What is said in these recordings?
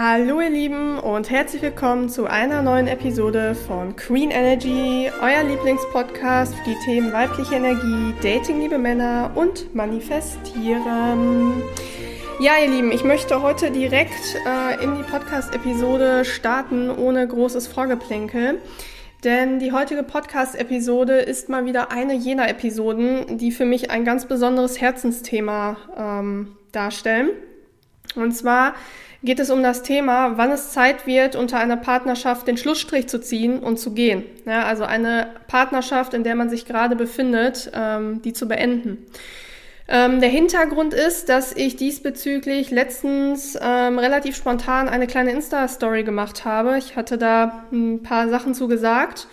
Hallo ihr Lieben und herzlich willkommen zu einer neuen Episode von Queen Energy, euer Lieblingspodcast für die Themen weibliche Energie, Dating, liebe Männer und Manifestieren. Ja, ihr Lieben, ich möchte heute direkt äh, in die Podcast-Episode starten, ohne großes Vorgeplänkel. Denn die heutige Podcast-Episode ist mal wieder eine jener Episoden, die für mich ein ganz besonderes Herzensthema ähm, darstellen. Und zwar geht es um das Thema, wann es Zeit wird, unter einer Partnerschaft den Schlussstrich zu ziehen und zu gehen. Ja, also eine Partnerschaft, in der man sich gerade befindet, ähm, die zu beenden. Ähm, der Hintergrund ist, dass ich diesbezüglich letztens ähm, relativ spontan eine kleine Insta-Story gemacht habe. Ich hatte da ein paar Sachen zu gesagt.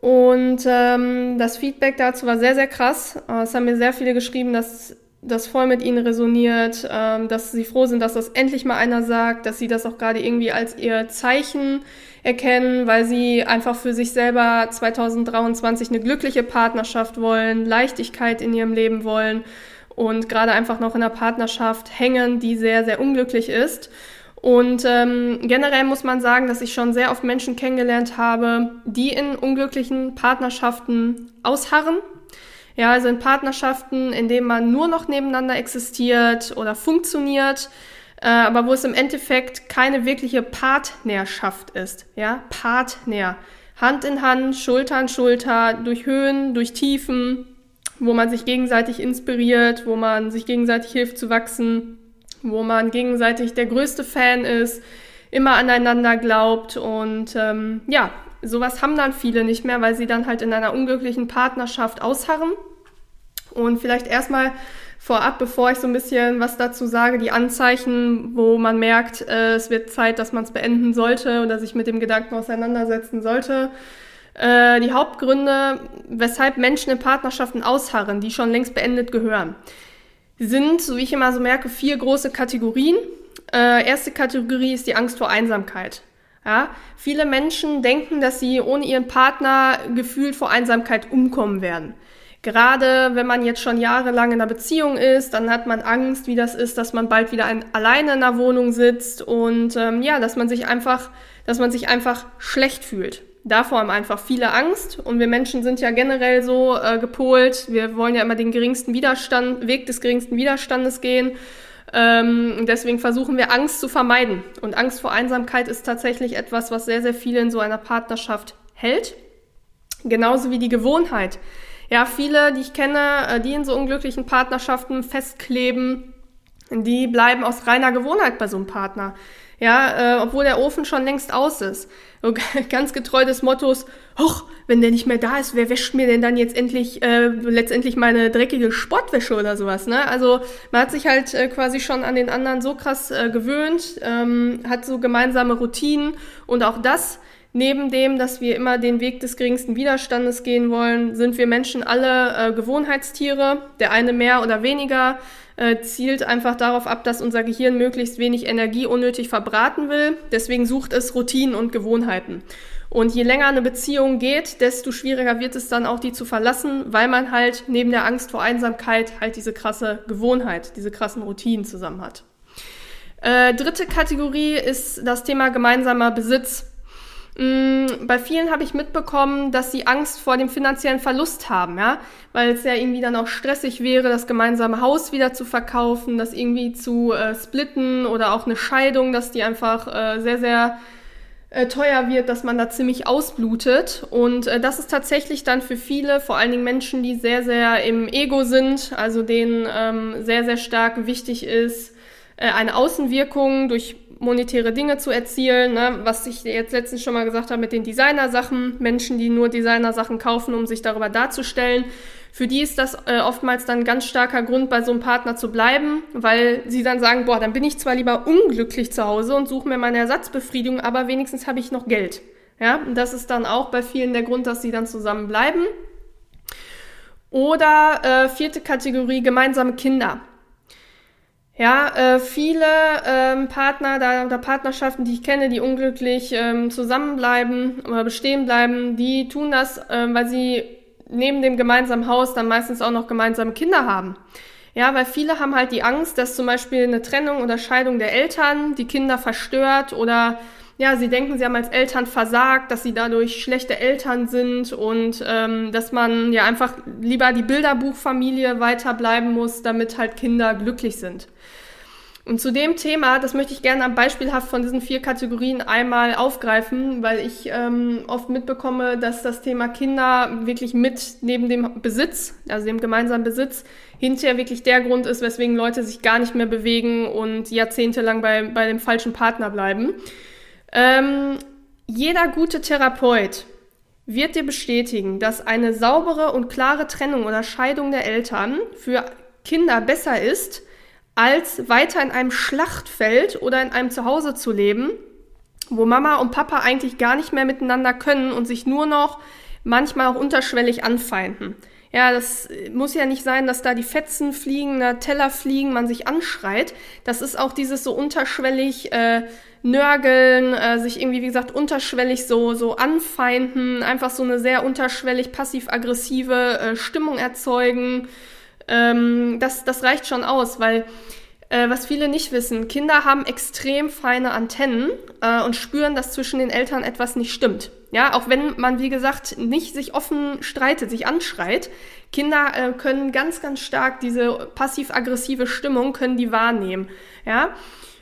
Und ähm, das Feedback dazu war sehr, sehr krass. Äh, es haben mir sehr viele geschrieben, dass das voll mit ihnen resoniert, ähm, dass sie froh sind, dass das endlich mal einer sagt, dass sie das auch gerade irgendwie als ihr Zeichen erkennen, weil sie einfach für sich selber 2023 eine glückliche Partnerschaft wollen, Leichtigkeit in ihrem Leben wollen und gerade einfach noch in einer Partnerschaft hängen, die sehr, sehr unglücklich ist. Und ähm, generell muss man sagen, dass ich schon sehr oft Menschen kennengelernt habe, die in unglücklichen Partnerschaften ausharren, ja, also in Partnerschaften, in denen man nur noch nebeneinander existiert oder funktioniert, äh, aber wo es im Endeffekt keine wirkliche Partnerschaft ist. Ja, Partner. Hand in Hand, Schulter an Schulter, durch Höhen, durch Tiefen, wo man sich gegenseitig inspiriert, wo man sich gegenseitig hilft zu wachsen, wo man gegenseitig der größte Fan ist, immer aneinander glaubt und ähm, ja, sowas haben dann viele nicht mehr, weil sie dann halt in einer unglücklichen Partnerschaft ausharren und vielleicht erstmal vorab, bevor ich so ein bisschen was dazu sage, die Anzeichen, wo man merkt, äh, es wird Zeit, dass man es beenden sollte oder sich mit dem Gedanken auseinandersetzen sollte. Äh, die Hauptgründe, weshalb Menschen in Partnerschaften ausharren, die schon längst beendet gehören, sind, so wie ich immer so merke, vier große Kategorien. Äh, erste Kategorie ist die Angst vor Einsamkeit. Ja, viele Menschen denken, dass sie ohne ihren Partner gefühlt vor Einsamkeit umkommen werden. Gerade wenn man jetzt schon jahrelang in einer Beziehung ist, dann hat man Angst, wie das ist, dass man bald wieder ein, alleine in einer Wohnung sitzt und ähm, ja, dass man sich einfach, dass man sich einfach schlecht fühlt. Davor haben einfach viele Angst und wir Menschen sind ja generell so äh, gepolt. Wir wollen ja immer den geringsten Widerstand, Weg des geringsten Widerstandes gehen. Ähm, deswegen versuchen wir Angst zu vermeiden. Und Angst vor Einsamkeit ist tatsächlich etwas, was sehr, sehr viele in so einer Partnerschaft hält. Genauso wie die Gewohnheit. Ja, viele, die ich kenne, äh, die in so unglücklichen Partnerschaften festkleben, die bleiben aus reiner Gewohnheit bei so einem Partner. Ja, äh, obwohl der Ofen schon längst aus ist. Ganz getreu des Mottos, hoch, wenn der nicht mehr da ist, wer wäscht mir denn dann jetzt endlich äh, letztendlich meine dreckige Sportwäsche oder sowas, ne? Also man hat sich halt äh, quasi schon an den anderen so krass äh, gewöhnt, ähm, hat so gemeinsame Routinen und auch das Neben dem, dass wir immer den Weg des geringsten Widerstandes gehen wollen, sind wir Menschen alle äh, Gewohnheitstiere. Der eine mehr oder weniger äh, zielt einfach darauf ab, dass unser Gehirn möglichst wenig Energie unnötig verbraten will. Deswegen sucht es Routinen und Gewohnheiten. Und je länger eine Beziehung geht, desto schwieriger wird es dann auch, die zu verlassen, weil man halt neben der Angst vor Einsamkeit halt diese krasse Gewohnheit, diese krassen Routinen zusammen hat. Äh, dritte Kategorie ist das Thema gemeinsamer Besitz. Mm, bei vielen habe ich mitbekommen, dass sie Angst vor dem finanziellen Verlust haben, ja, weil es ja irgendwie dann auch stressig wäre, das gemeinsame Haus wieder zu verkaufen, das irgendwie zu äh, splitten oder auch eine Scheidung, dass die einfach äh, sehr, sehr äh, teuer wird, dass man da ziemlich ausblutet. Und äh, das ist tatsächlich dann für viele, vor allen Dingen Menschen, die sehr, sehr im Ego sind, also denen ähm, sehr, sehr stark wichtig ist, äh, eine Außenwirkung durch monetäre Dinge zu erzielen, ne? was ich jetzt letztens schon mal gesagt habe mit den Designer-Sachen, Menschen, die nur Designer-Sachen kaufen, um sich darüber darzustellen. Für die ist das äh, oftmals dann ganz starker Grund, bei so einem Partner zu bleiben, weil sie dann sagen, boah, dann bin ich zwar lieber unglücklich zu Hause und suche mir meine Ersatzbefriedigung, aber wenigstens habe ich noch Geld. Ja, und das ist dann auch bei vielen der Grund, dass sie dann zusammen bleiben. Oder äh, vierte Kategorie, gemeinsame Kinder. Ja, äh, viele ähm, Partner da, oder Partnerschaften, die ich kenne, die unglücklich ähm, zusammenbleiben oder bestehen bleiben, die tun das, ähm, weil sie neben dem gemeinsamen Haus dann meistens auch noch gemeinsame Kinder haben. Ja, weil viele haben halt die Angst, dass zum Beispiel eine Trennung oder Scheidung der Eltern die Kinder verstört oder ja, sie denken, sie haben als Eltern versagt, dass sie dadurch schlechte Eltern sind und ähm, dass man ja einfach lieber die Bilderbuchfamilie weiterbleiben muss, damit halt Kinder glücklich sind. Und zu dem Thema, das möchte ich gerne am beispielhaft von diesen vier Kategorien einmal aufgreifen, weil ich ähm, oft mitbekomme, dass das Thema Kinder wirklich mit neben dem Besitz, also dem gemeinsamen Besitz, hinterher wirklich der Grund ist, weswegen Leute sich gar nicht mehr bewegen und jahrzehntelang bei, bei dem falschen Partner bleiben. Ähm, jeder gute Therapeut wird dir bestätigen, dass eine saubere und klare Trennung oder Scheidung der Eltern für Kinder besser ist, als weiter in einem Schlachtfeld oder in einem Zuhause zu leben, wo Mama und Papa eigentlich gar nicht mehr miteinander können und sich nur noch manchmal auch unterschwellig anfeinden. Ja, das muss ja nicht sein, dass da die Fetzen fliegen, der Teller fliegen, man sich anschreit. Das ist auch dieses so unterschwellig äh, nörgeln, äh, sich irgendwie, wie gesagt, unterschwellig so, so anfeinden, einfach so eine sehr unterschwellig passiv-aggressive äh, Stimmung erzeugen ähm, das, das reicht schon aus, weil äh, was viele nicht wissen, Kinder haben extrem feine Antennen äh, und spüren, dass zwischen den Eltern etwas nicht stimmt. Ja, auch wenn man, wie gesagt, nicht sich offen streitet, sich anschreit, Kinder äh, können ganz, ganz stark diese passiv-aggressive Stimmung, können die wahrnehmen. Ja,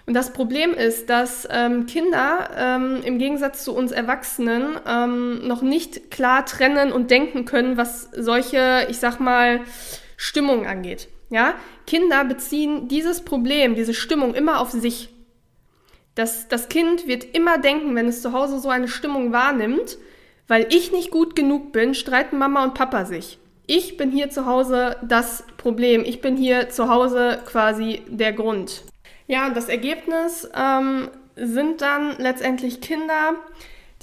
und das Problem ist, dass ähm, Kinder ähm, im Gegensatz zu uns Erwachsenen ähm, noch nicht klar trennen und denken können, was solche, ich sag mal, Stimmung angeht. Ja, Kinder beziehen dieses Problem, diese Stimmung immer auf sich. Das, das Kind wird immer denken, wenn es zu Hause so eine Stimmung wahrnimmt, weil ich nicht gut genug bin, streiten Mama und Papa sich. Ich bin hier zu Hause das Problem. Ich bin hier zu Hause quasi der Grund. Ja, und das Ergebnis ähm, sind dann letztendlich Kinder,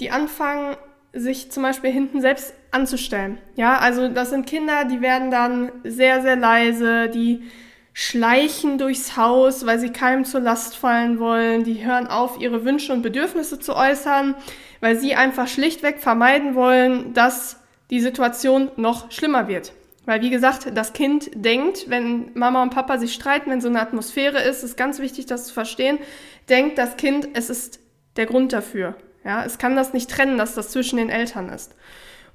die anfangen, sich zum Beispiel hinten selbst anzustellen. Ja, also das sind Kinder, die werden dann sehr, sehr leise, die schleichen durchs Haus, weil sie keinem zur Last fallen wollen, die hören auf, ihre Wünsche und Bedürfnisse zu äußern, weil sie einfach schlichtweg vermeiden wollen, dass die Situation noch schlimmer wird. Weil, wie gesagt, das Kind denkt, wenn Mama und Papa sich streiten, wenn so eine Atmosphäre ist, ist ganz wichtig, das zu verstehen, denkt das Kind, es ist der Grund dafür. Ja, es kann das nicht trennen, dass das zwischen den Eltern ist.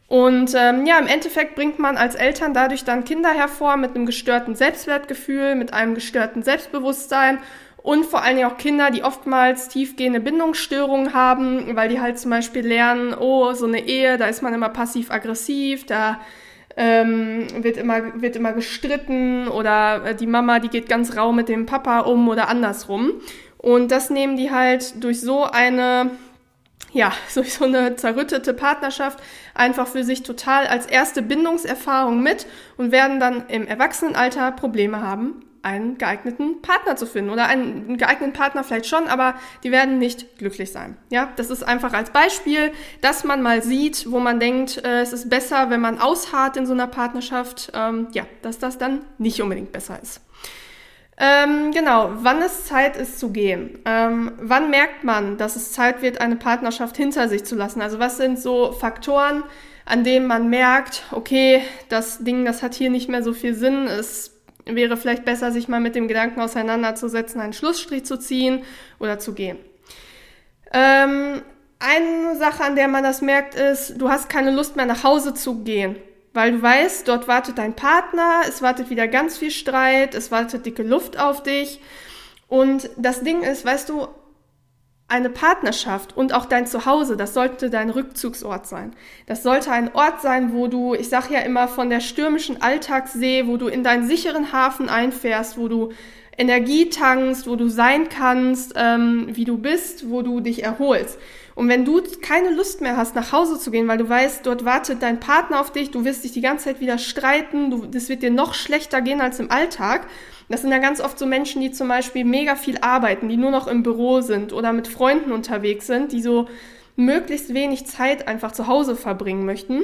Und ähm, ja, im Endeffekt bringt man als Eltern dadurch dann Kinder hervor mit einem gestörten Selbstwertgefühl, mit einem gestörten Selbstbewusstsein und vor allen Dingen auch Kinder, die oftmals tiefgehende Bindungsstörungen haben, weil die halt zum Beispiel lernen, oh, so eine Ehe, da ist man immer passiv-aggressiv, da ähm, wird, immer, wird immer gestritten oder äh, die Mama, die geht ganz rau mit dem Papa um oder andersrum. Und das nehmen die halt durch so eine ja, durch so eine zerrüttete Partnerschaft einfach für sich total als erste Bindungserfahrung mit und werden dann im Erwachsenenalter Probleme haben, einen geeigneten Partner zu finden oder einen geeigneten Partner vielleicht schon, aber die werden nicht glücklich sein. Ja, das ist einfach als Beispiel, dass man mal sieht, wo man denkt, äh, es ist besser, wenn man ausharrt in so einer Partnerschaft, ähm, ja, dass das dann nicht unbedingt besser ist. Ähm, genau, wann es Zeit ist zu gehen. Ähm, wann merkt man, dass es Zeit wird, eine Partnerschaft hinter sich zu lassen? Also was sind so Faktoren, an denen man merkt, okay, das Ding, das hat hier nicht mehr so viel Sinn. Es wäre vielleicht besser, sich mal mit dem Gedanken auseinanderzusetzen, einen Schlussstrich zu ziehen oder zu gehen. Ähm, eine Sache, an der man das merkt, ist, du hast keine Lust mehr nach Hause zu gehen weil du weißt, dort wartet dein Partner, es wartet wieder ganz viel Streit, es wartet dicke Luft auf dich. Und das Ding ist, weißt du, eine Partnerschaft und auch dein Zuhause, das sollte dein Rückzugsort sein. Das sollte ein Ort sein, wo du, ich sag ja immer von der stürmischen Alltagssee, wo du in deinen sicheren Hafen einfährst, wo du Energie tankst, wo du sein kannst, ähm, wie du bist, wo du dich erholst. Und wenn du keine Lust mehr hast, nach Hause zu gehen, weil du weißt, dort wartet dein Partner auf dich, du wirst dich die ganze Zeit wieder streiten, du, das wird dir noch schlechter gehen als im Alltag. Das sind ja ganz oft so Menschen, die zum Beispiel mega viel arbeiten, die nur noch im Büro sind oder mit Freunden unterwegs sind, die so möglichst wenig Zeit einfach zu Hause verbringen möchten.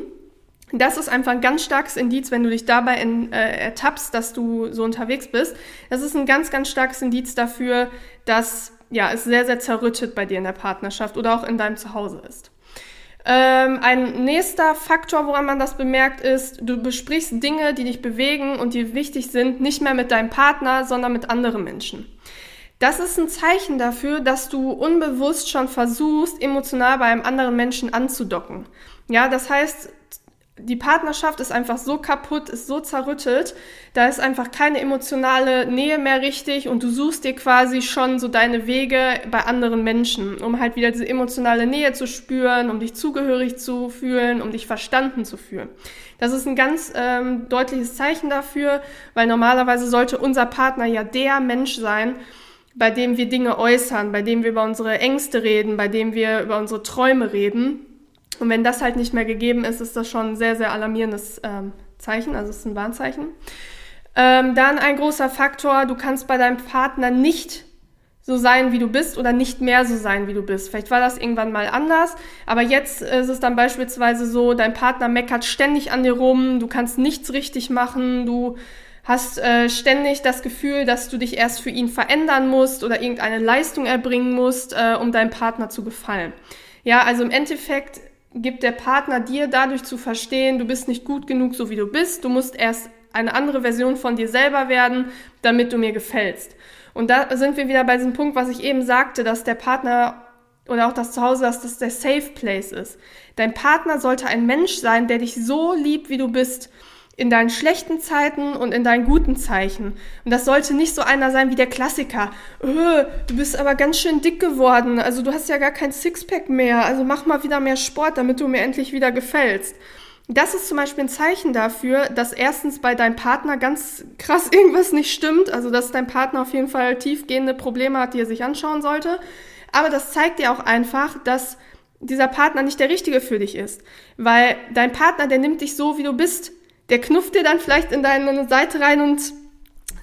Das ist einfach ein ganz starkes Indiz, wenn du dich dabei in, äh, ertappst, dass du so unterwegs bist. Das ist ein ganz, ganz starkes Indiz dafür, dass ja, es sehr, sehr zerrüttet bei dir in der Partnerschaft oder auch in deinem Zuhause ist. Ähm, ein nächster Faktor, woran man das bemerkt, ist, du besprichst Dinge, die dich bewegen und die wichtig sind, nicht mehr mit deinem Partner, sondern mit anderen Menschen. Das ist ein Zeichen dafür, dass du unbewusst schon versuchst, emotional bei einem anderen Menschen anzudocken. Ja, das heißt, die Partnerschaft ist einfach so kaputt, ist so zerrüttet, da ist einfach keine emotionale Nähe mehr richtig und du suchst dir quasi schon so deine Wege bei anderen Menschen, um halt wieder diese emotionale Nähe zu spüren, um dich zugehörig zu fühlen, um dich verstanden zu fühlen. Das ist ein ganz ähm, deutliches Zeichen dafür, weil normalerweise sollte unser Partner ja der Mensch sein, bei dem wir Dinge äußern, bei dem wir über unsere Ängste reden, bei dem wir über unsere Träume reden. Und wenn das halt nicht mehr gegeben ist, ist das schon ein sehr, sehr alarmierendes ähm, Zeichen, also es ist ein Warnzeichen. Ähm, dann ein großer Faktor, du kannst bei deinem Partner nicht so sein, wie du bist oder nicht mehr so sein, wie du bist. Vielleicht war das irgendwann mal anders, aber jetzt ist es dann beispielsweise so, dein Partner meckert ständig an dir rum, du kannst nichts richtig machen, du hast äh, ständig das Gefühl, dass du dich erst für ihn verändern musst oder irgendeine Leistung erbringen musst, äh, um deinem Partner zu gefallen. Ja, also im Endeffekt gibt der Partner dir dadurch zu verstehen, du bist nicht gut genug, so wie du bist. Du musst erst eine andere Version von dir selber werden, damit du mir gefällst. Und da sind wir wieder bei diesem Punkt, was ich eben sagte, dass der Partner oder auch das Zuhause, dass das der Safe Place ist. Dein Partner sollte ein Mensch sein, der dich so liebt, wie du bist in deinen schlechten Zeiten und in deinen guten Zeichen. Und das sollte nicht so einer sein wie der Klassiker. Öh, du bist aber ganz schön dick geworden. Also du hast ja gar kein Sixpack mehr. Also mach mal wieder mehr Sport, damit du mir endlich wieder gefällst. Das ist zum Beispiel ein Zeichen dafür, dass erstens bei deinem Partner ganz krass irgendwas nicht stimmt. Also dass dein Partner auf jeden Fall tiefgehende Probleme hat, die er sich anschauen sollte. Aber das zeigt dir auch einfach, dass dieser Partner nicht der richtige für dich ist. Weil dein Partner, der nimmt dich so, wie du bist der knufft dir dann vielleicht in deine Seite rein und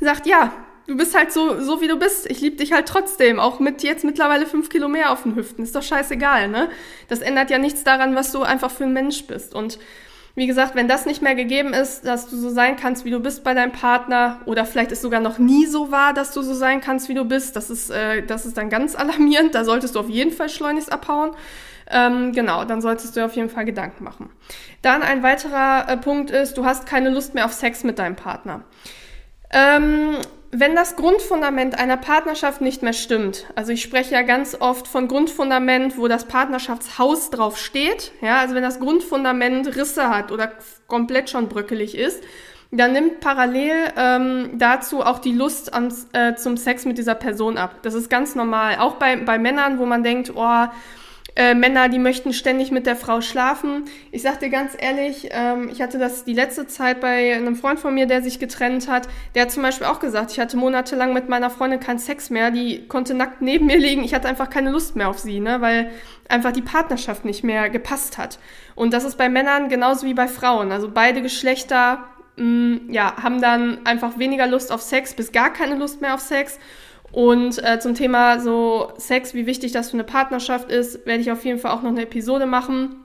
sagt, ja, du bist halt so, so wie du bist. Ich liebe dich halt trotzdem, auch mit jetzt mittlerweile fünf Kilo mehr auf den Hüften. Ist doch scheißegal, ne? Das ändert ja nichts daran, was du einfach für ein Mensch bist. Und wie gesagt, wenn das nicht mehr gegeben ist, dass du so sein kannst, wie du bist bei deinem Partner, oder vielleicht es sogar noch nie so war, dass du so sein kannst, wie du bist, das ist, äh, das ist dann ganz alarmierend. Da solltest du auf jeden Fall schleunigst abhauen. Ähm, genau, dann solltest du auf jeden Fall Gedanken machen. Dann ein weiterer äh, Punkt ist, du hast keine Lust mehr auf Sex mit deinem Partner. Ähm, wenn das Grundfundament einer Partnerschaft nicht mehr stimmt, also ich spreche ja ganz oft von Grundfundament, wo das Partnerschaftshaus drauf steht, ja, also wenn das Grundfundament Risse hat oder komplett schon bröckelig ist, dann nimmt parallel ähm, dazu auch die Lust ans, äh, zum Sex mit dieser Person ab. Das ist ganz normal. Auch bei, bei Männern, wo man denkt, oh, äh, Männer, die möchten ständig mit der Frau schlafen. Ich sag dir ganz ehrlich, ähm, ich hatte das die letzte Zeit bei einem Freund von mir, der sich getrennt hat. Der hat zum Beispiel auch gesagt, ich hatte monatelang mit meiner Freundin keinen Sex mehr. Die konnte nackt neben mir liegen. Ich hatte einfach keine Lust mehr auf sie, ne, weil einfach die Partnerschaft nicht mehr gepasst hat. Und das ist bei Männern genauso wie bei Frauen. Also beide Geschlechter mh, mm, ja, haben dann einfach weniger Lust auf Sex bis gar keine Lust mehr auf Sex. Und äh, zum Thema so Sex, wie wichtig das für eine Partnerschaft ist, werde ich auf jeden Fall auch noch eine Episode machen.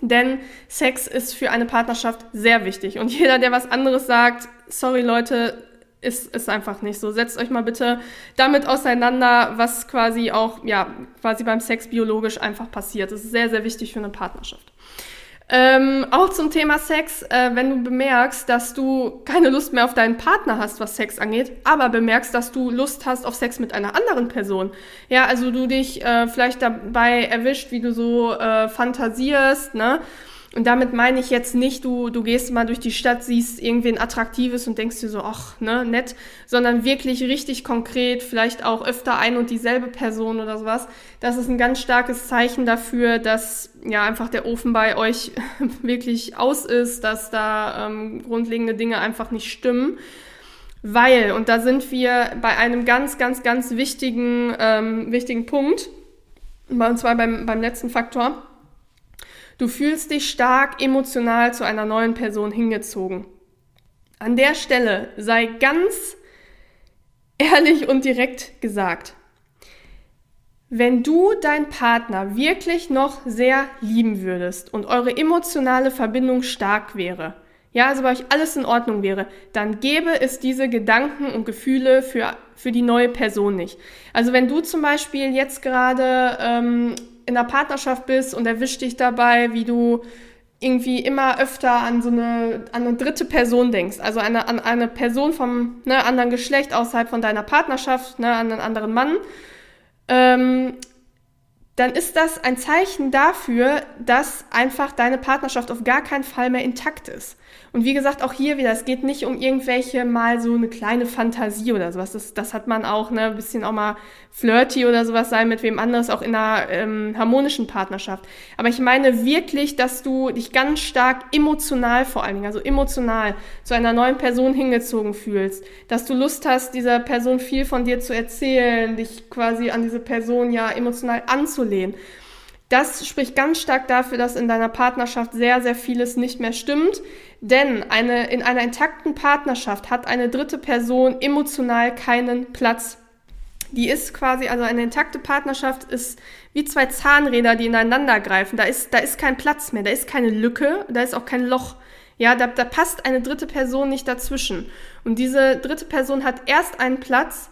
Denn Sex ist für eine Partnerschaft sehr wichtig. Und jeder, der was anderes sagt, sorry Leute, ist, ist einfach nicht so. Setzt euch mal bitte damit auseinander, was quasi auch, ja, quasi beim Sex biologisch einfach passiert. Das ist sehr, sehr wichtig für eine Partnerschaft. Ähm, auch zum Thema Sex, äh, wenn du bemerkst, dass du keine Lust mehr auf deinen Partner hast, was Sex angeht, aber bemerkst, dass du Lust hast auf Sex mit einer anderen Person. Ja, also du dich äh, vielleicht dabei erwischt, wie du so äh, fantasierst, ne? Und damit meine ich jetzt nicht, du, du gehst mal durch die Stadt, siehst irgendwen Attraktives und denkst dir so, ach, ne, nett, sondern wirklich richtig konkret, vielleicht auch öfter ein und dieselbe Person oder sowas. Das ist ein ganz starkes Zeichen dafür, dass ja einfach der Ofen bei euch wirklich aus ist, dass da ähm, grundlegende Dinge einfach nicht stimmen. Weil, und da sind wir bei einem ganz, ganz, ganz wichtigen, ähm, wichtigen Punkt, und zwar beim, beim letzten Faktor, Du fühlst dich stark emotional zu einer neuen Person hingezogen. An der Stelle sei ganz ehrlich und direkt gesagt, wenn du deinen Partner wirklich noch sehr lieben würdest und eure emotionale Verbindung stark wäre, ja, also bei euch alles in Ordnung wäre, dann gäbe es diese Gedanken und Gefühle für, für die neue Person nicht. Also wenn du zum Beispiel jetzt gerade ähm, in einer Partnerschaft bist und erwischt dich dabei, wie du irgendwie immer öfter an so eine, an eine dritte Person denkst, also eine, an eine Person vom ne, anderen Geschlecht außerhalb von deiner Partnerschaft, ne, an einen anderen Mann, ähm, dann ist das ein Zeichen dafür, dass einfach deine Partnerschaft auf gar keinen Fall mehr intakt ist. Und wie gesagt, auch hier wieder, es geht nicht um irgendwelche mal so eine kleine Fantasie oder sowas. Das, das hat man auch, ne, ein bisschen auch mal flirty oder sowas sein mit wem anderes, auch in einer ähm, harmonischen Partnerschaft. Aber ich meine wirklich, dass du dich ganz stark emotional vor allen Dingen, also emotional zu einer neuen Person hingezogen fühlst. Dass du Lust hast, dieser Person viel von dir zu erzählen, dich quasi an diese Person ja emotional anzulehnen. Das spricht ganz stark dafür, dass in deiner Partnerschaft sehr, sehr vieles nicht mehr stimmt. Denn eine, in einer intakten Partnerschaft hat eine dritte Person emotional keinen Platz. Die ist quasi, also eine intakte Partnerschaft ist wie zwei Zahnräder, die ineinander greifen. Da ist, da ist kein Platz mehr, da ist keine Lücke, da ist auch kein Loch. Ja, da, da passt eine dritte Person nicht dazwischen. Und diese dritte Person hat erst einen Platz,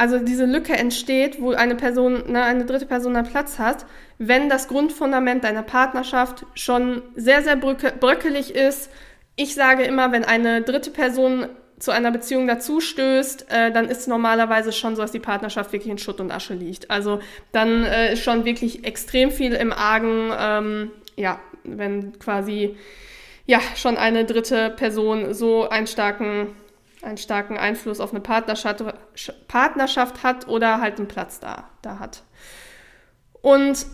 also diese Lücke entsteht, wo eine Person, ne, eine dritte Person einen Platz hat, wenn das Grundfundament deiner Partnerschaft schon sehr, sehr bröckelig ist. Ich sage immer, wenn eine dritte Person zu einer Beziehung dazu stößt, äh, dann ist normalerweise schon so, dass die Partnerschaft wirklich in Schutt und Asche liegt. Also dann äh, ist schon wirklich extrem viel im Argen, ähm, ja, wenn quasi ja schon eine dritte Person so einen starken einen starken Einfluss auf eine Partnerschaft, Partnerschaft hat oder halt einen Platz da, da hat. Und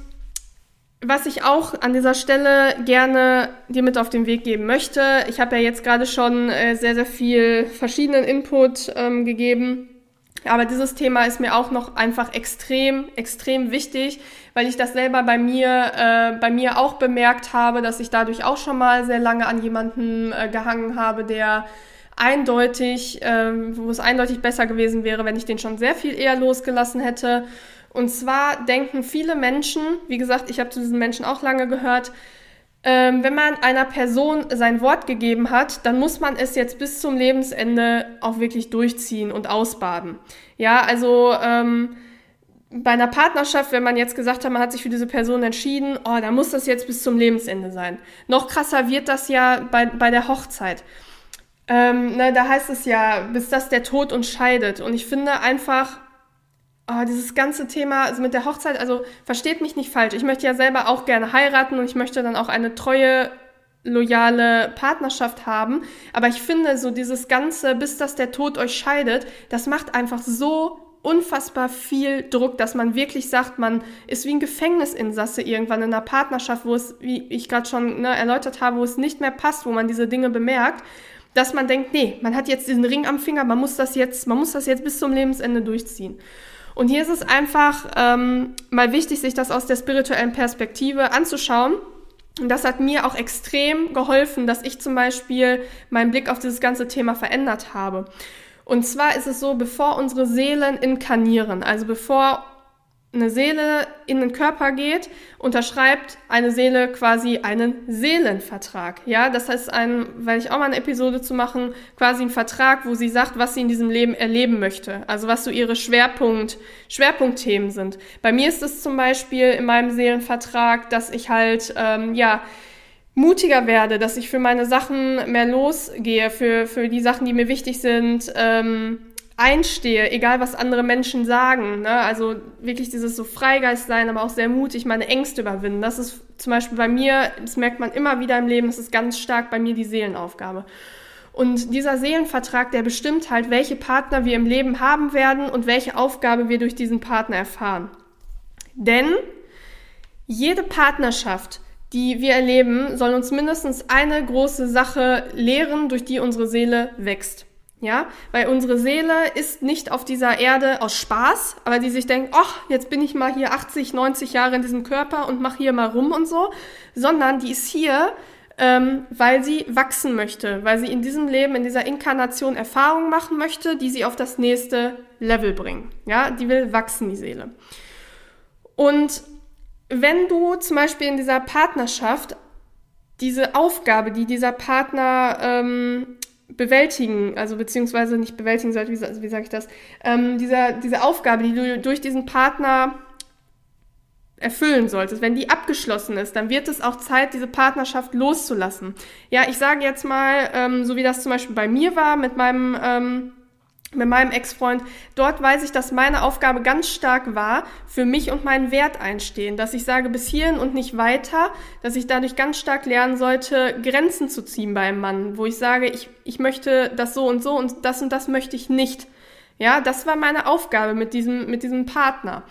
was ich auch an dieser Stelle gerne dir mit auf den Weg geben möchte, ich habe ja jetzt gerade schon äh, sehr, sehr viel verschiedenen Input ähm, gegeben, aber dieses Thema ist mir auch noch einfach extrem, extrem wichtig, weil ich das selber bei mir, äh, bei mir auch bemerkt habe, dass ich dadurch auch schon mal sehr lange an jemanden äh, gehangen habe, der eindeutig, ähm, wo es eindeutig besser gewesen wäre, wenn ich den schon sehr viel eher losgelassen hätte. Und zwar denken viele Menschen, wie gesagt, ich habe zu diesen Menschen auch lange gehört, ähm, wenn man einer Person sein Wort gegeben hat, dann muss man es jetzt bis zum Lebensende auch wirklich durchziehen und ausbaden. Ja, also ähm, bei einer Partnerschaft, wenn man jetzt gesagt hat, man hat sich für diese Person entschieden, oh, dann muss das jetzt bis zum Lebensende sein. Noch krasser wird das ja bei, bei der Hochzeit. Ähm, ne, da heißt es ja, bis das der Tod uns scheidet. Und ich finde einfach, oh, dieses ganze Thema also mit der Hochzeit, also versteht mich nicht falsch. Ich möchte ja selber auch gerne heiraten und ich möchte dann auch eine treue, loyale Partnerschaft haben. Aber ich finde so dieses ganze, bis das der Tod euch scheidet, das macht einfach so unfassbar viel Druck, dass man wirklich sagt, man ist wie ein Gefängnisinsasse irgendwann in einer Partnerschaft, wo es, wie ich gerade schon ne, erläutert habe, wo es nicht mehr passt, wo man diese Dinge bemerkt dass man denkt, nee, man hat jetzt diesen Ring am Finger, man muss das jetzt, man muss das jetzt bis zum Lebensende durchziehen. Und hier ist es einfach ähm, mal wichtig, sich das aus der spirituellen Perspektive anzuschauen. Und das hat mir auch extrem geholfen, dass ich zum Beispiel meinen Blick auf dieses ganze Thema verändert habe. Und zwar ist es so, bevor unsere Seelen inkarnieren, also bevor eine Seele in den Körper geht, unterschreibt eine Seele quasi einen Seelenvertrag. Ja, das heißt, ein, weil ich auch mal eine Episode zu machen, quasi ein Vertrag, wo sie sagt, was sie in diesem Leben erleben möchte. Also was so ihre Schwerpunkt, Schwerpunktthemen sind. Bei mir ist es zum Beispiel in meinem Seelenvertrag, dass ich halt, ähm, ja, mutiger werde, dass ich für meine Sachen mehr losgehe, für, für die Sachen, die mir wichtig sind, ähm, einstehe, egal was andere Menschen sagen. Ne? Also wirklich dieses so Freigeist sein, aber auch sehr mutig, meine Ängste überwinden. Das ist zum Beispiel bei mir, das merkt man immer wieder im Leben, das ist ganz stark bei mir die Seelenaufgabe. Und dieser Seelenvertrag, der bestimmt halt, welche Partner wir im Leben haben werden und welche Aufgabe wir durch diesen Partner erfahren. Denn jede Partnerschaft, die wir erleben, soll uns mindestens eine große Sache lehren, durch die unsere Seele wächst. Ja, weil unsere Seele ist nicht auf dieser Erde aus Spaß, aber die sich denkt, ach, jetzt bin ich mal hier 80, 90 Jahre in diesem Körper und mache hier mal rum und so, sondern die ist hier, ähm, weil sie wachsen möchte, weil sie in diesem Leben, in dieser Inkarnation Erfahrungen machen möchte, die sie auf das nächste Level bringen. Ja, die will wachsen, die Seele. Und wenn du zum Beispiel in dieser Partnerschaft diese Aufgabe, die dieser Partner ähm, bewältigen, also beziehungsweise nicht bewältigen sollte, wie, wie sage ich das, ähm, dieser, diese Aufgabe, die du durch diesen Partner erfüllen solltest, wenn die abgeschlossen ist, dann wird es auch Zeit, diese Partnerschaft loszulassen. Ja, ich sage jetzt mal, ähm, so wie das zum Beispiel bei mir war mit meinem ähm, mit meinem Ex-Freund, dort weiß ich, dass meine Aufgabe ganz stark war, für mich und meinen Wert einstehen, dass ich sage bis hierhin und nicht weiter, dass ich dadurch ganz stark lernen sollte, Grenzen zu ziehen beim Mann, wo ich sage, ich, ich möchte das so und so und das und das möchte ich nicht. Ja, das war meine Aufgabe mit diesem, mit diesem Partner.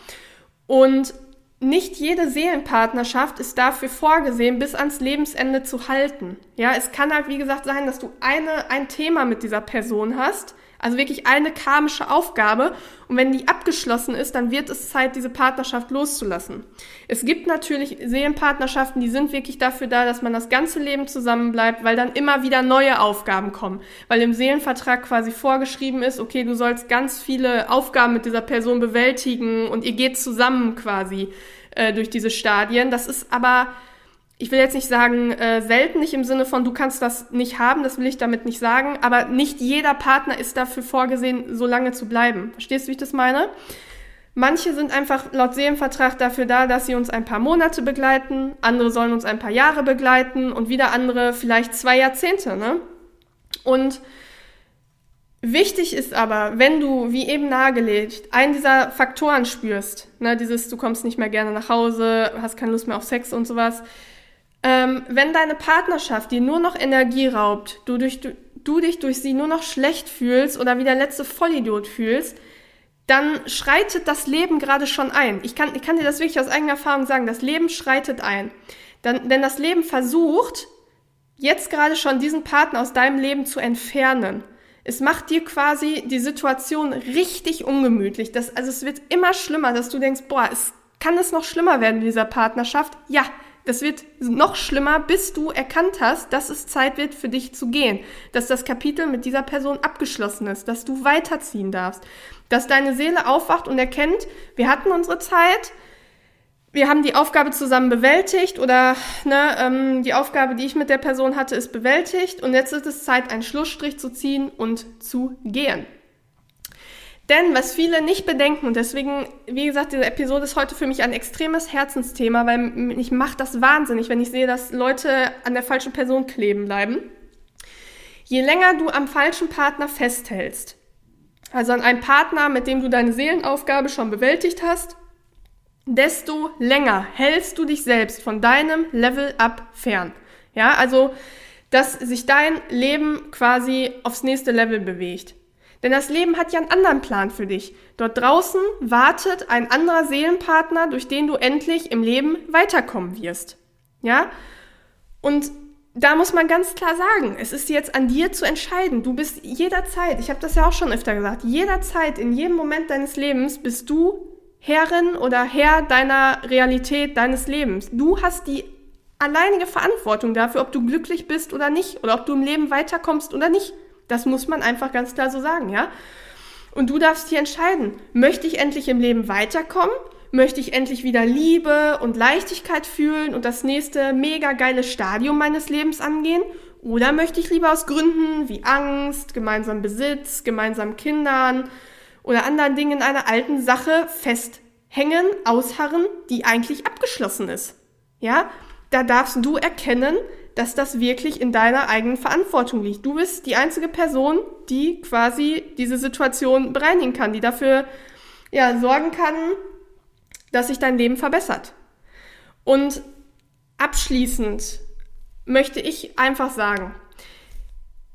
Und nicht jede Seelenpartnerschaft ist dafür vorgesehen, bis ans Lebensende zu halten. Ja, es kann halt, wie gesagt, sein, dass du eine, ein Thema mit dieser Person hast, also wirklich eine karmische Aufgabe. Und wenn die abgeschlossen ist, dann wird es Zeit, diese Partnerschaft loszulassen. Es gibt natürlich Seelenpartnerschaften, die sind wirklich dafür da, dass man das ganze Leben zusammenbleibt, weil dann immer wieder neue Aufgaben kommen. Weil im Seelenvertrag quasi vorgeschrieben ist, okay, du sollst ganz viele Aufgaben mit dieser Person bewältigen und ihr geht zusammen quasi äh, durch diese Stadien. Das ist aber ich will jetzt nicht sagen, äh, selten nicht im Sinne von, du kannst das nicht haben, das will ich damit nicht sagen, aber nicht jeder Partner ist dafür vorgesehen, so lange zu bleiben. Verstehst du, wie ich das meine? Manche sind einfach laut Seelenvertrag dafür da, dass sie uns ein paar Monate begleiten, andere sollen uns ein paar Jahre begleiten und wieder andere vielleicht zwei Jahrzehnte, ne? Und Wichtig ist aber, wenn du, wie eben nahegelegt, einen dieser Faktoren spürst, ne, dieses, du kommst nicht mehr gerne nach Hause, hast keine Lust mehr auf Sex und sowas, ähm, wenn deine Partnerschaft dir nur noch Energie raubt, du, durch, du, du dich durch sie nur noch schlecht fühlst oder wie der letzte Vollidiot fühlst, dann schreitet das Leben gerade schon ein. Ich kann, ich kann dir das wirklich aus eigener Erfahrung sagen. Das Leben schreitet ein. Dann, denn das Leben versucht, jetzt gerade schon diesen Partner aus deinem Leben zu entfernen. Es macht dir quasi die Situation richtig ungemütlich. Das, also es wird immer schlimmer, dass du denkst, boah, es kann es noch schlimmer werden in dieser Partnerschaft. Ja, das wird noch schlimmer, bis du erkannt hast, dass es Zeit wird für dich zu gehen, dass das Kapitel mit dieser Person abgeschlossen ist, dass du weiterziehen darfst, dass deine Seele aufwacht und erkennt, wir hatten unsere Zeit, wir haben die Aufgabe zusammen bewältigt oder ne, ähm, die Aufgabe, die ich mit der Person hatte, ist bewältigt und jetzt ist es Zeit, einen Schlussstrich zu ziehen und zu gehen. Denn was viele nicht bedenken, und deswegen, wie gesagt, diese Episode ist heute für mich ein extremes Herzensthema, weil mich macht das wahnsinnig, wenn ich sehe, dass Leute an der falschen Person kleben bleiben. Je länger du am falschen Partner festhältst, also an einem Partner, mit dem du deine Seelenaufgabe schon bewältigt hast, desto länger hältst du dich selbst von deinem Level up fern. Ja, also, dass sich dein Leben quasi aufs nächste Level bewegt. Denn das Leben hat ja einen anderen Plan für dich. Dort draußen wartet ein anderer Seelenpartner, durch den du endlich im Leben weiterkommen wirst. Ja? Und da muss man ganz klar sagen, es ist jetzt an dir zu entscheiden. Du bist jederzeit, ich habe das ja auch schon öfter gesagt, jederzeit, in jedem Moment deines Lebens bist du Herrin oder Herr deiner Realität, deines Lebens. Du hast die alleinige Verantwortung dafür, ob du glücklich bist oder nicht, oder ob du im Leben weiterkommst oder nicht. Das muss man einfach ganz klar so sagen, ja? Und du darfst hier entscheiden, möchte ich endlich im Leben weiterkommen? Möchte ich endlich wieder Liebe und Leichtigkeit fühlen und das nächste mega geile Stadium meines Lebens angehen? Oder möchte ich lieber aus Gründen wie Angst, gemeinsam Besitz, gemeinsam Kindern oder anderen Dingen in einer alten Sache festhängen, ausharren, die eigentlich abgeschlossen ist? Ja? Da darfst du erkennen, dass das wirklich in deiner eigenen Verantwortung liegt. Du bist die einzige Person, die quasi diese Situation bereinigen kann, die dafür ja, sorgen kann, dass sich dein Leben verbessert. Und abschließend möchte ich einfach sagen,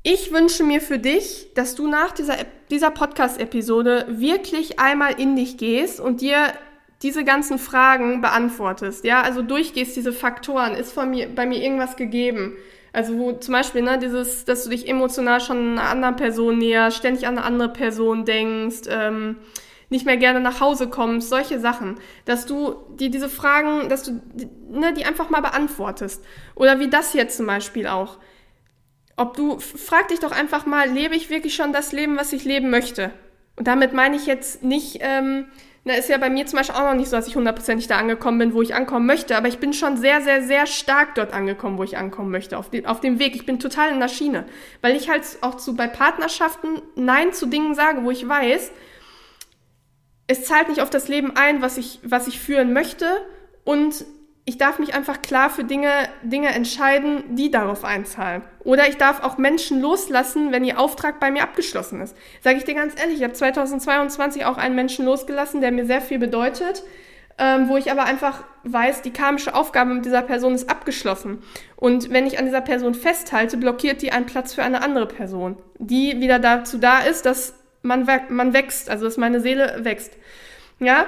ich wünsche mir für dich, dass du nach dieser, dieser Podcast-Episode wirklich einmal in dich gehst und dir diese ganzen Fragen beantwortest, ja, also durchgehst diese Faktoren, ist von mir, bei mir irgendwas gegeben? Also wo zum Beispiel, ne, dieses, dass du dich emotional schon einer anderen Person näherst, ständig an eine andere Person denkst, ähm, nicht mehr gerne nach Hause kommst, solche Sachen, dass du dir diese Fragen, dass du ne, die einfach mal beantwortest. Oder wie das jetzt zum Beispiel auch. Ob du, frag dich doch einfach mal, lebe ich wirklich schon das Leben, was ich leben möchte? Und damit meine ich jetzt nicht, ähm, na, ist ja bei mir zum Beispiel auch noch nicht so, dass ich hundertprozentig da angekommen bin, wo ich ankommen möchte, aber ich bin schon sehr, sehr, sehr stark dort angekommen, wo ich ankommen möchte, auf, die, auf dem Weg. Ich bin total in der Schiene, weil ich halt auch zu, bei Partnerschaften Nein zu Dingen sage, wo ich weiß, es zahlt nicht auf das Leben ein, was ich, was ich führen möchte und ich darf mich einfach klar für Dinge, Dinge entscheiden, die darauf einzahlen. Oder ich darf auch Menschen loslassen, wenn ihr Auftrag bei mir abgeschlossen ist. Sage ich dir ganz ehrlich, ich habe 2022 auch einen Menschen losgelassen, der mir sehr viel bedeutet, ähm, wo ich aber einfach weiß, die karmische Aufgabe mit dieser Person ist abgeschlossen. Und wenn ich an dieser Person festhalte, blockiert die einen Platz für eine andere Person, die wieder dazu da ist, dass man, man wächst, also dass meine Seele wächst. Ja,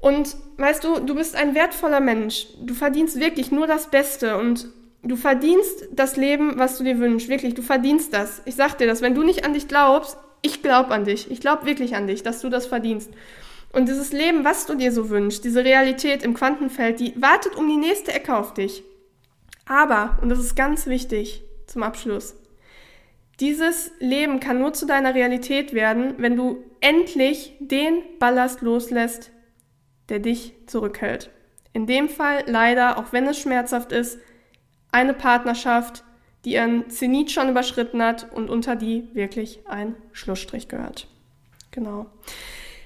und weißt du, du bist ein wertvoller Mensch. Du verdienst wirklich nur das Beste und du verdienst das Leben, was du dir wünschst. Wirklich, du verdienst das. Ich sag dir das, wenn du nicht an dich glaubst, ich glaub an dich. Ich glaub wirklich an dich, dass du das verdienst. Und dieses Leben, was du dir so wünschst, diese Realität im Quantenfeld, die wartet um die nächste Ecke auf dich. Aber, und das ist ganz wichtig zum Abschluss, dieses Leben kann nur zu deiner Realität werden, wenn du endlich den Ballast loslässt, der dich zurückhält. In dem Fall leider, auch wenn es schmerzhaft ist, eine Partnerschaft, die ihren Zenit schon überschritten hat und unter die wirklich ein Schlussstrich gehört. Genau.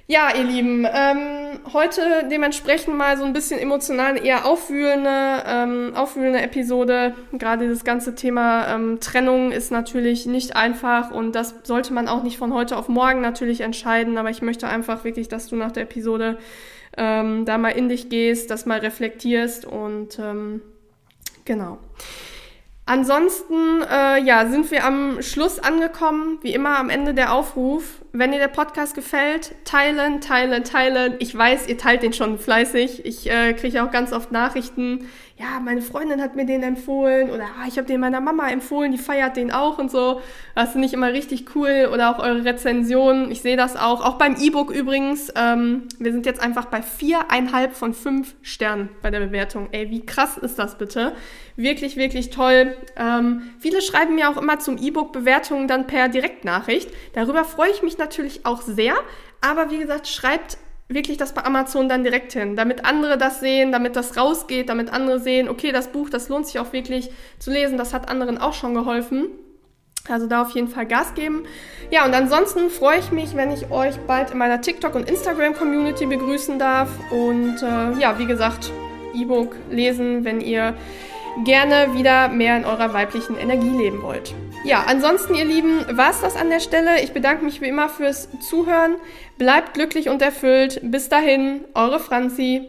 Ja, ihr Lieben, ähm, heute dementsprechend mal so ein bisschen emotional eher aufwühlende, ähm, aufwühlende Episode. Gerade das ganze Thema ähm, Trennung ist natürlich nicht einfach und das sollte man auch nicht von heute auf morgen natürlich entscheiden. Aber ich möchte einfach wirklich, dass du nach der Episode ähm, da mal in dich gehst, das mal reflektierst und ähm, genau. Ansonsten, äh, ja, sind wir am Schluss angekommen, wie immer am Ende der Aufruf. Wenn dir der Podcast gefällt, teilen, teilen, teilen. Ich weiß, ihr teilt den schon fleißig. Ich äh, kriege auch ganz oft Nachrichten, ja, meine Freundin hat mir den empfohlen oder ah, ich habe den meiner Mama empfohlen, die feiert den auch und so. Das finde ich immer richtig cool oder auch eure Rezensionen. Ich sehe das auch. Auch beim E-Book übrigens. Ähm, wir sind jetzt einfach bei viereinhalb von fünf Sternen bei der Bewertung. Ey, wie krass ist das bitte? Wirklich, wirklich toll. Ähm, viele schreiben mir auch immer zum E-Book Bewertungen dann per Direktnachricht. Darüber freue ich mich natürlich auch sehr. Aber wie gesagt, schreibt wirklich das bei Amazon dann direkt hin, damit andere das sehen, damit das rausgeht, damit andere sehen, okay, das Buch, das lohnt sich auch wirklich zu lesen, das hat anderen auch schon geholfen. Also da auf jeden Fall Gas geben. Ja, und ansonsten freue ich mich, wenn ich euch bald in meiner TikTok- und Instagram-Community begrüßen darf. Und äh, ja, wie gesagt, E-Book lesen, wenn ihr gerne wieder mehr in eurer weiblichen Energie leben wollt. Ja, ansonsten, ihr Lieben, war's das an der Stelle. Ich bedanke mich wie immer fürs Zuhören. Bleibt glücklich und erfüllt. Bis dahin, eure Franzi.